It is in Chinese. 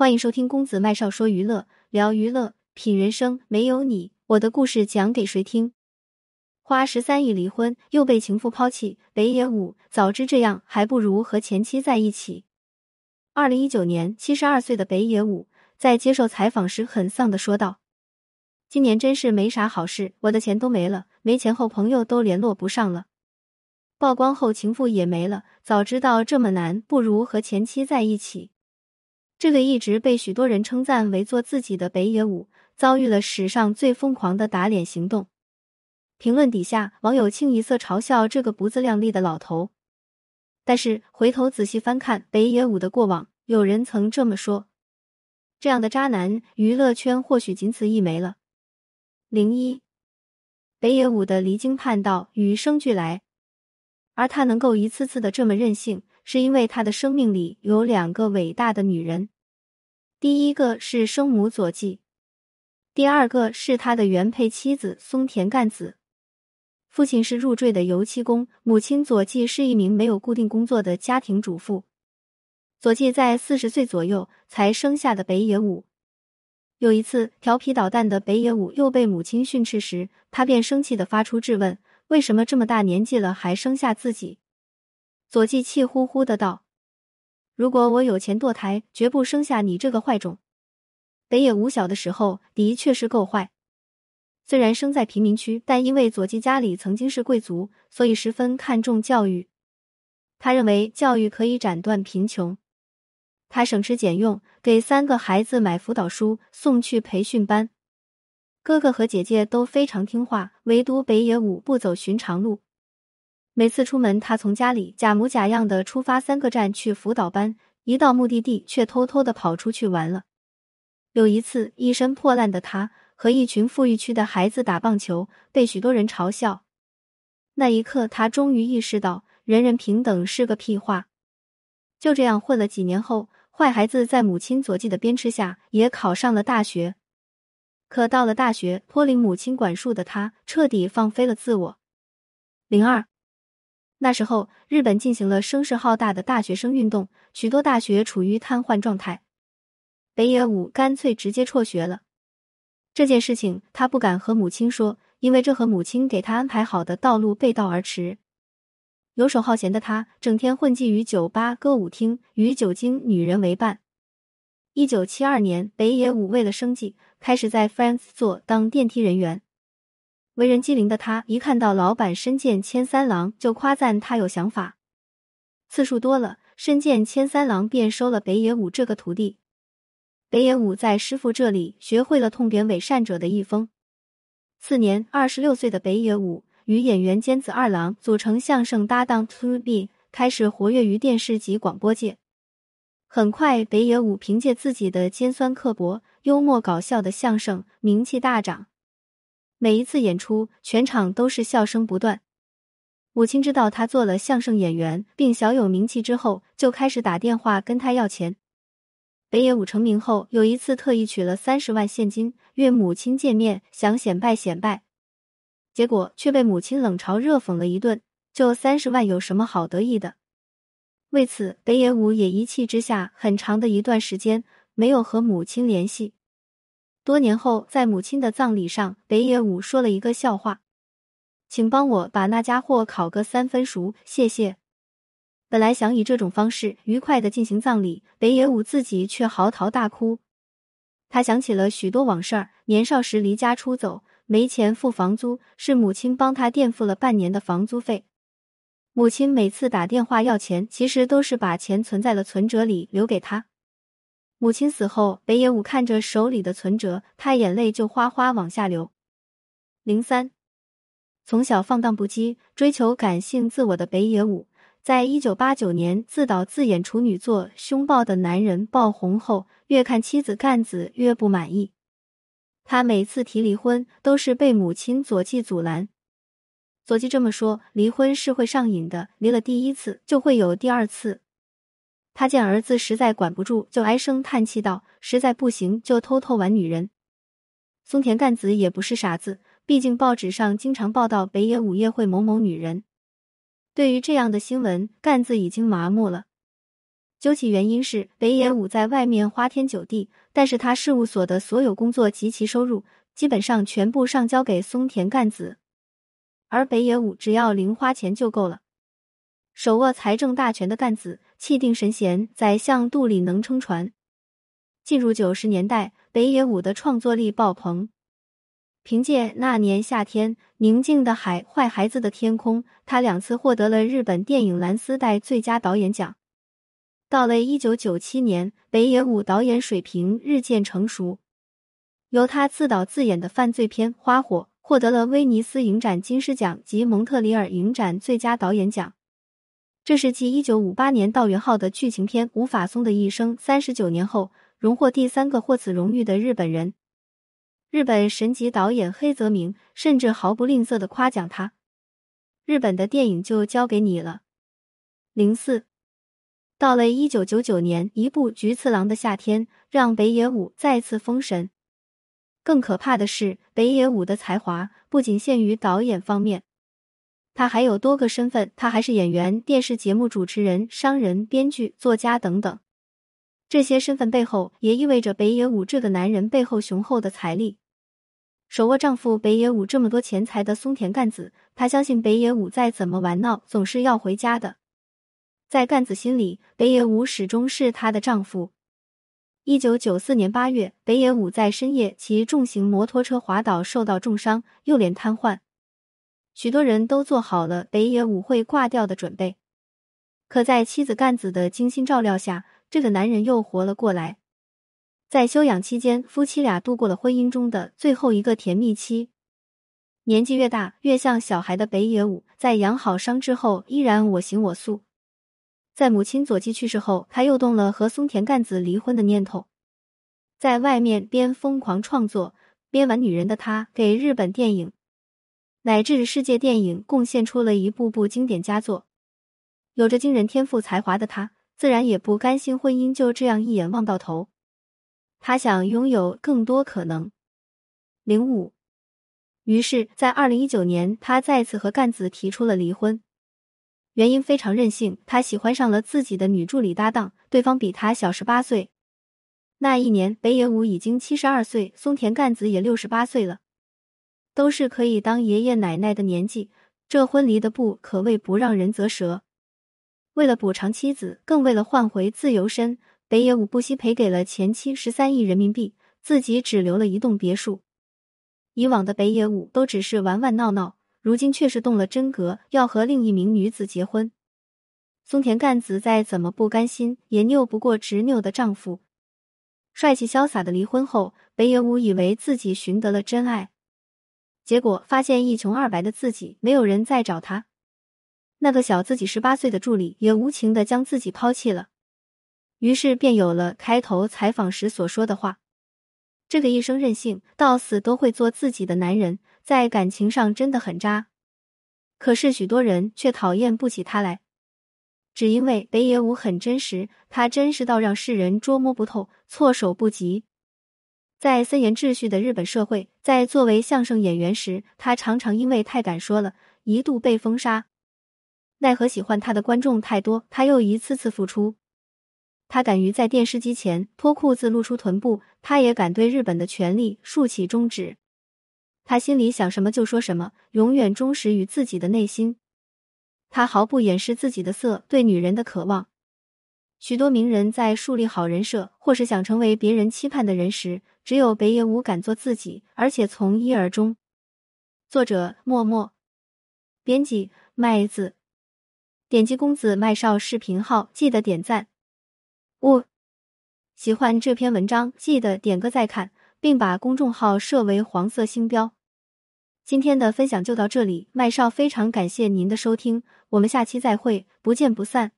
欢迎收听公子麦少说娱乐，聊娱乐，品人生。没有你，我的故事讲给谁听？花十三亿离婚，又被情妇抛弃，北野武早知这样，还不如和前妻在一起。二零一九年，七十二岁的北野武在接受采访时很丧的说道：“今年真是没啥好事，我的钱都没了，没钱后朋友都联络不上了，曝光后情妇也没了。早知道这么难，不如和前妻在一起。”这个一直被许多人称赞为做自己的北野武，遭遇了史上最疯狂的打脸行动。评论底下，网友清一色嘲笑这个不自量力的老头。但是回头仔细翻看北野武的过往，有人曾这么说：这样的渣男，娱乐圈或许仅此一枚了。零一，北野武的离经叛道与生俱来，而他能够一次次的这么任性。是因为他的生命里有两个伟大的女人，第一个是生母佐纪，第二个是他的原配妻子松田干子。父亲是入赘的油漆工，母亲佐纪是一名没有固定工作的家庭主妇。佐纪在四十岁左右才生下的北野武。有一次，调皮捣蛋的北野武又被母亲训斥时，他便生气的发出质问：为什么这么大年纪了还生下自己？佐纪气呼呼的道：“如果我有钱堕胎，绝不生下你这个坏种。”北野武小的时候的确是够坏，虽然生在贫民区，但因为佐纪家里曾经是贵族，所以十分看重教育。他认为教育可以斩断贫穷，他省吃俭用给三个孩子买辅导书，送去培训班。哥哥和姐姐都非常听话，唯独北野武不走寻常路。每次出门，他从家里假模假样的出发三个站去辅导班，一到目的地却偷偷的跑出去玩了。有一次，一身破烂的他和一群富裕区的孩子打棒球，被许多人嘲笑。那一刻，他终于意识到人人平等是个屁话。就这样混了几年后，坏孩子在母亲佐纪的鞭笞下也考上了大学。可到了大学，脱离母亲管束的他彻底放飞了自我。零二。那时候，日本进行了声势浩大的大学生运动，许多大学处于瘫痪状态。北野武干脆直接辍学了。这件事情他不敢和母亲说，因为这和母亲给他安排好的道路背道而驰。游手好闲的他，整天混迹于酒吧、歌舞厅，与酒精、女人为伴。一九七二年，北野武为了生计，开始在 Friends 做当电梯人员。为人机灵的他，一看到老板深见千三郎，就夸赞他有想法。次数多了，深见千三郎便收了北野武这个徒弟。北野武在师傅这里学会了痛扁伪善者的一风。次年，二十六岁的北野武与演员兼子二郎组成相声搭档 To B，开始活跃于电视及广播界。很快，北野武凭借自己的尖酸刻薄、幽默搞笑的相声名气大涨。每一次演出，全场都是笑声不断。母亲知道他做了相声演员，并小有名气之后，就开始打电话跟他要钱。北野武成名后，有一次特意取了三十万现金约母亲见面，想显摆显摆，结果却被母亲冷嘲热讽了一顿。就三十万有什么好得意的？为此，北野武也一气之下，很长的一段时间没有和母亲联系。多年后，在母亲的葬礼上，北野武说了一个笑话：“请帮我把那家伙烤个三分熟，谢谢。”本来想以这种方式愉快的进行葬礼，北野武自己却嚎啕大哭。他想起了许多往事儿：年少时离家出走，没钱付房租，是母亲帮他垫付了半年的房租费。母亲每次打电话要钱，其实都是把钱存在了存折里留给他。母亲死后，北野武看着手里的存折，他眼泪就哗哗往下流。零三，从小放荡不羁、追求感性自我的北野武，在一九八九年自导自演处女作《凶暴的男人》爆红后，越看妻子干子越不满意。他每次提离婚，都是被母亲佐纪阻拦。佐纪这么说：“离婚是会上瘾的，离了第一次就会有第二次。”他见儿子实在管不住，就唉声叹气道：“实在不行，就偷偷玩女人。”松田干子也不是傻子，毕竟报纸上经常报道北野武夜会某某女人。对于这样的新闻，干子已经麻木了。究其原因是北野武在外面花天酒地，但是他事务所的所有工作及其收入基本上全部上交给松田干子，而北野武只要零花钱就够了。手握财政大权的干子气定神闲，宰相肚里能撑船。进入九十年代，北野武的创作力爆棚。凭借《那年夏天》《宁静的海》《坏孩子的天空》，他两次获得了日本电影蓝丝带最佳导演奖。到了一九九七年，北野武导演水平日渐成熟，由他自导自演的犯罪片《花火》获得了威尼斯影展金狮奖及蒙特里尔影展最佳导演奖。这是继一九五八年道元号的剧情片《无法松的一生》三十九年后，荣获第三个获此荣誉的日本人。日本神级导演黑泽明甚至毫不吝啬的夸奖他：“日本的电影就交给你了。”零四，到了一九九九年，一部《菊次郎的夏天》让北野武再次封神。更可怕的是，北野武的才华不仅限于导演方面，他还有多个身份，他还是演员、电视节目主持人、商人、编剧、作家等等。这些身份背后，也意味着北野武这个男人背后雄厚的财力。手握丈夫北野武这么多钱财的松田干子，她相信北野武再怎么玩闹，总是要回家的。在干子心里，北野武始终是她的丈夫。一九九四年八月，北野武在深夜骑重型摩托车滑倒，受到重伤，右脸瘫痪。许多人都做好了北野武会挂掉的准备，可在妻子干子的精心照料下，这个男人又活了过来。在休养期间，夫妻俩度过了婚姻中的最后一个甜蜜期。年纪越大，越像小孩的北野武，在养好伤之后，依然我行我素。在母亲佐纪去世后，他又动了和松田干子离婚的念头。在外面边疯狂创作边玩女人的他，给日本电影乃至世界电影贡献出了一部部经典佳作。有着惊人天赋才华的他，自然也不甘心婚姻就这样一眼望到头。他想拥有更多可能。零五，于是，在二零一九年，他再次和干子提出了离婚，原因非常任性，他喜欢上了自己的女助理搭档，对方比他小十八岁。那一年，北野武已经七十二岁，松田干子也六十八岁了，都是可以当爷爷奶奶的年纪，这婚离的不可谓不让人啧舌。为了补偿妻子，更为了换回自由身。北野武不惜赔给了前妻十三亿人民币，自己只留了一栋别墅。以往的北野武都只是玩玩闹闹，如今却是动了真格，要和另一名女子结婚。松田干子再怎么不甘心，也拗不过执拗的丈夫。帅气潇洒的离婚后，北野武以为自己寻得了真爱，结果发现一穷二白的自己，没有人再找他。那个小自己十八岁的助理也无情的将自己抛弃了。于是便有了开头采访时所说的话：“这个一生任性到死都会做自己的男人，在感情上真的很渣。可是许多人却讨厌不起他来，只因为北野武很真实，他真实到让世人捉摸不透、措手不及。在森严秩序的日本社会，在作为相声演员时，他常常因为太敢说了，一度被封杀。奈何喜欢他的观众太多，他又一次次复出。”他敢于在电视机前脱裤子露出臀部，他也敢对日本的权力竖起中指。他心里想什么就说什么，永远忠实于自己的内心。他毫不掩饰自己的色对女人的渴望。许多名人在树立好人设或是想成为别人期盼的人时，只有北野武敢做自己，而且从一而终。作者：默默，编辑：麦子。点击公子麦少视频号，记得点赞。我喜欢这篇文章，记得点个再看，并把公众号设为黄色星标。今天的分享就到这里，麦少非常感谢您的收听，我们下期再会，不见不散。